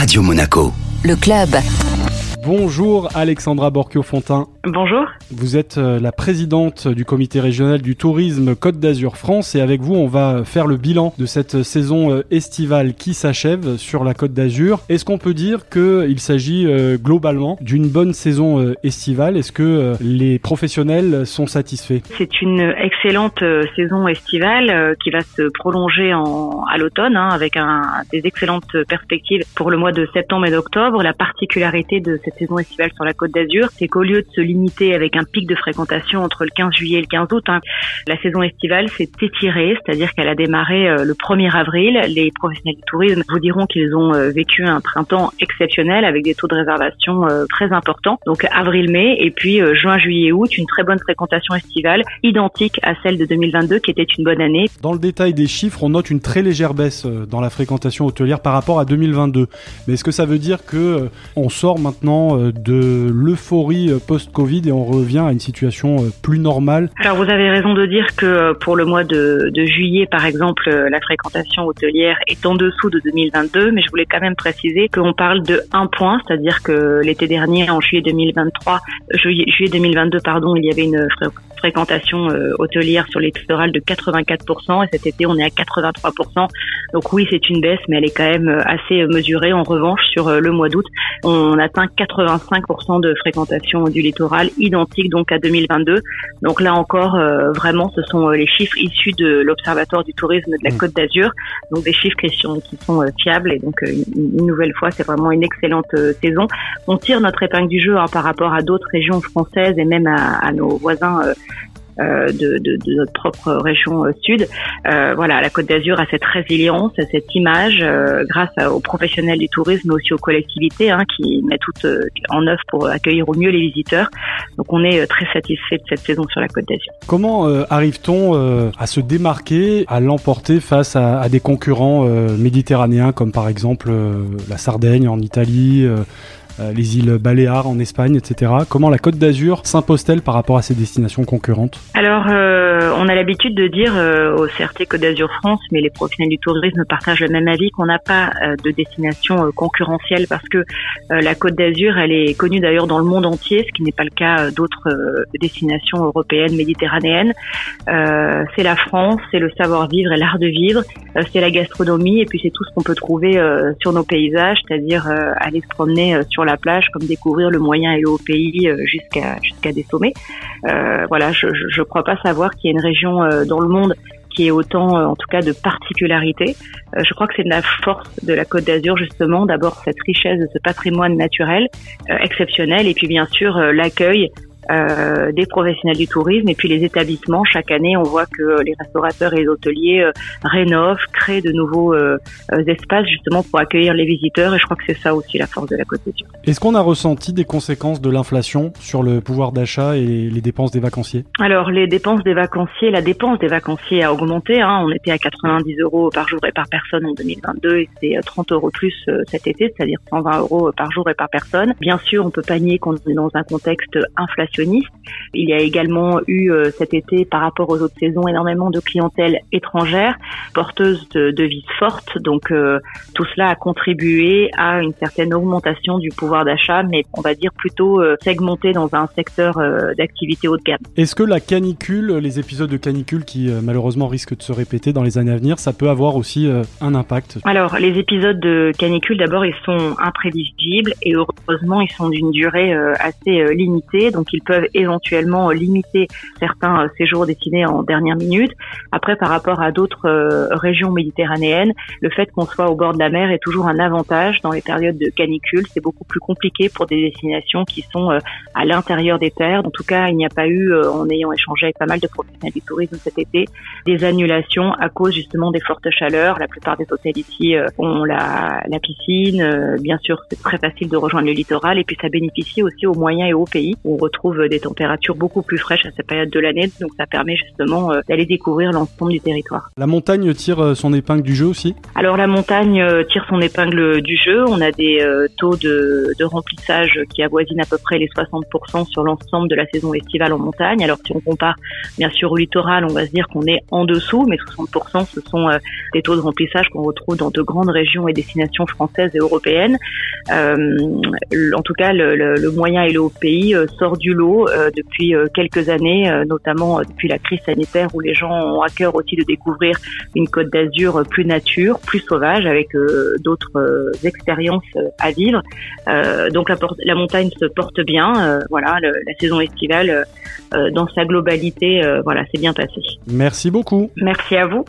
Radio Monaco. Le club. Bonjour Alexandra Borchio-Fontin. Bonjour. Vous êtes euh, la présidente du comité régional du tourisme Côte d'Azur France et avec vous on va faire le bilan de cette saison euh, estivale qui s'achève sur la Côte d'Azur. Est-ce qu'on peut dire qu'il s'agit euh, globalement d'une bonne saison estivale? Est-ce que les professionnels sont satisfaits? C'est une excellente saison estivale qui va se prolonger en, à l'automne hein, avec un, des excellentes perspectives pour le mois de septembre et d'octobre. La particularité de cette saison estivale sur la Côte d'Azur, c'est qu'au lieu de se limiter avec un pic de fréquentation entre le 15 juillet et le 15 août, hein, la saison estivale s'est étirée, c'est-à-dire qu'elle a démarré euh, le 1er avril. Les professionnels du tourisme vous diront qu'ils ont euh, vécu un printemps exceptionnel avec des taux de réservation euh, très importants. Donc avril-mai et puis juin, juillet, août, une très bonne fréquentation estivale identique à celle de 2022 qui était une bonne année. Dans le détail des chiffres, on note une très légère baisse dans la fréquentation hôtelière par rapport à 2022. Mais est-ce que ça veut dire que on sort maintenant de l'euphorie euh, et on revient à une situation euh, plus normale. Alors vous avez raison de dire que pour le mois de, juillet, par exemple, la fréquentation hôtelière est en dessous de 2022, mais je voulais quand même préciser qu'on parle de un point, c'est-à-dire que l'été dernier, en juillet 2023, juillet, juillet 2022, pardon, il y avait une fréquentation hôtelière sur les littoral de 84% et cet été on est à 83%. Donc oui, c'est une baisse, mais elle est quand même assez mesurée. En revanche, sur le mois d'août, on atteint 85% de fréquentation du littoral, identique donc à 2022. Donc là encore, euh, vraiment, ce sont euh, les chiffres issus de l'Observatoire du tourisme de la mmh. Côte d'Azur, donc des chiffres qui sont, qui sont euh, fiables et donc une, nouvelle fois, c'est vraiment une excellente saison. On tire notre épingle du jeu hein, par rapport à d'autres régions françaises et même à, à nos voisins euh, de, de, notre propre région euh, sud. Euh, voilà, la Côte d'Azur a cette résilience, cette image, grâce aux professionnels du tourisme, mais aussi aux collectivités hein, qui mettent tout en œuvre pour accueillir au mieux les visiteurs. Donc on est très satisfait de cette saison sur la Côte d'Azur. Comment arrive-t-on à se démarquer, à l'emporter face à, des concurrents méditerranéens comme par exemple la Sardaigne en Italie euh, les îles Baléares en Espagne, etc. Comment la Côte d'Azur s'impose-t-elle par rapport à ces destinations concurrentes? Alors, euh, on a l'habitude de dire euh, au CRT Côte d'Azur France, mais les professionnels du tourisme partagent le même avis qu'on n'a pas de destination concurrentielle parce que la Côte d'Azur, elle est connue d'ailleurs dans le monde entier, ce qui n'est pas le cas d'autres destinations européennes, méditerranéennes. c'est la France, c'est le savoir-vivre et l'art de vivre, c'est la gastronomie et puis c'est tout ce qu'on peut trouver sur nos paysages, c'est-à-dire aller se promener sur la la plage, comme découvrir le moyen et le haut pays euh, jusqu'à jusqu'à des sommets. Euh, voilà, je ne crois pas savoir qu'il y a une région euh, dans le monde qui est autant, en tout cas, de particularités. je crois que c'est la force de la Côte d'Azur, justement, d'abord cette richesse de ce patrimoine naturel exceptionnel, et puis bien sûr l'accueil euh, des professionnels du tourisme et puis les établissements. Chaque année, on voit que les restaurateurs et les hôteliers euh, rénovent, créent de nouveaux euh, espaces justement pour accueillir les visiteurs et je crois que c'est ça aussi la force de la Côte d'Azur. Est-ce qu'on a ressenti des conséquences de l'inflation sur le pouvoir d'achat et les dépenses des vacanciers? Alors les dépenses des vacanciers, la dépense des vacanciers a augmenté. Hein. On était à 90 euros par jour et par personne en 2022 et c'est 30 euros plus cet été, c'est-à-dire 120 euros par jour et par personne. Bien sûr, on peut pas nier qu'on est dans un contexte inflationniste il y a également eu euh, cet été, par rapport aux autres saisons, énormément de clientèle étrangère, porteuse de devises fortes. Donc euh, tout cela a contribué à une certaine augmentation du pouvoir d'achat, mais on va dire plutôt euh, segmenté dans un secteur d'activité haut de gamme. Est-ce que la canicule, les épisodes de canicule qui malheureusement risquent de se répéter dans les années à venir, ça peut avoir aussi un impact? Alors les épisodes de canicule, d'abord, ils sont imprévisibles et heureusement, ils sont d'une durée assez limitée, donc ils peuvent éventuellement limiter certains euh, séjours destinés en dernière minute. Après, par rapport à d'autres euh, régions méditerranéennes, le fait qu'on soit au bord de la mer est toujours un avantage dans les périodes de canicule. C'est beaucoup plus compliqué pour des destinations qui sont euh, à l'intérieur des terres. En tout cas, il n'y a pas eu, en ayant échangé avec pas mal de professionnels du tourisme cet été, des annulations à cause justement des fortes chaleurs. La plupart des hôtels ici ont la, la piscine. Bien sûr, c'est très facile de rejoindre le littoral et puis ça bénéficie aussi aux moyens et aux pays. On retrouve retrouve des températures beaucoup plus fraîches à cette période de l'année. Donc ça permet justement d'aller découvrir l'ensemble du territoire. La montagne tire son épingle du jeu aussi? Alors la montagne tire son épingle du jeu. On a des taux de, de remplissage qui avoisinent à peu près les 60% sur l'ensemble de la saison estivale en montagne. Alors si on compare bien sûr au littoral, on va se dire qu'on est en dessous, mais 60% ce sont des taux de remplissage qu'on retrouve dans de grandes régions et destinations françaises et européennes. Euh, en tout cas, le, le, moyen et le haut pays euh, sort du lot euh, depuis quelques années, notamment depuis la crise sanitaire où les gens ont à cœur aussi de découvrir une côte d'Azur plus nature, plus sauvage, avec d'autres expériences à vivre. donc la, la, montagne se porte bien. voilà, la saison estivale dans sa globalité, voilà, c'est bien passé. Merci beaucoup. Merci à vous.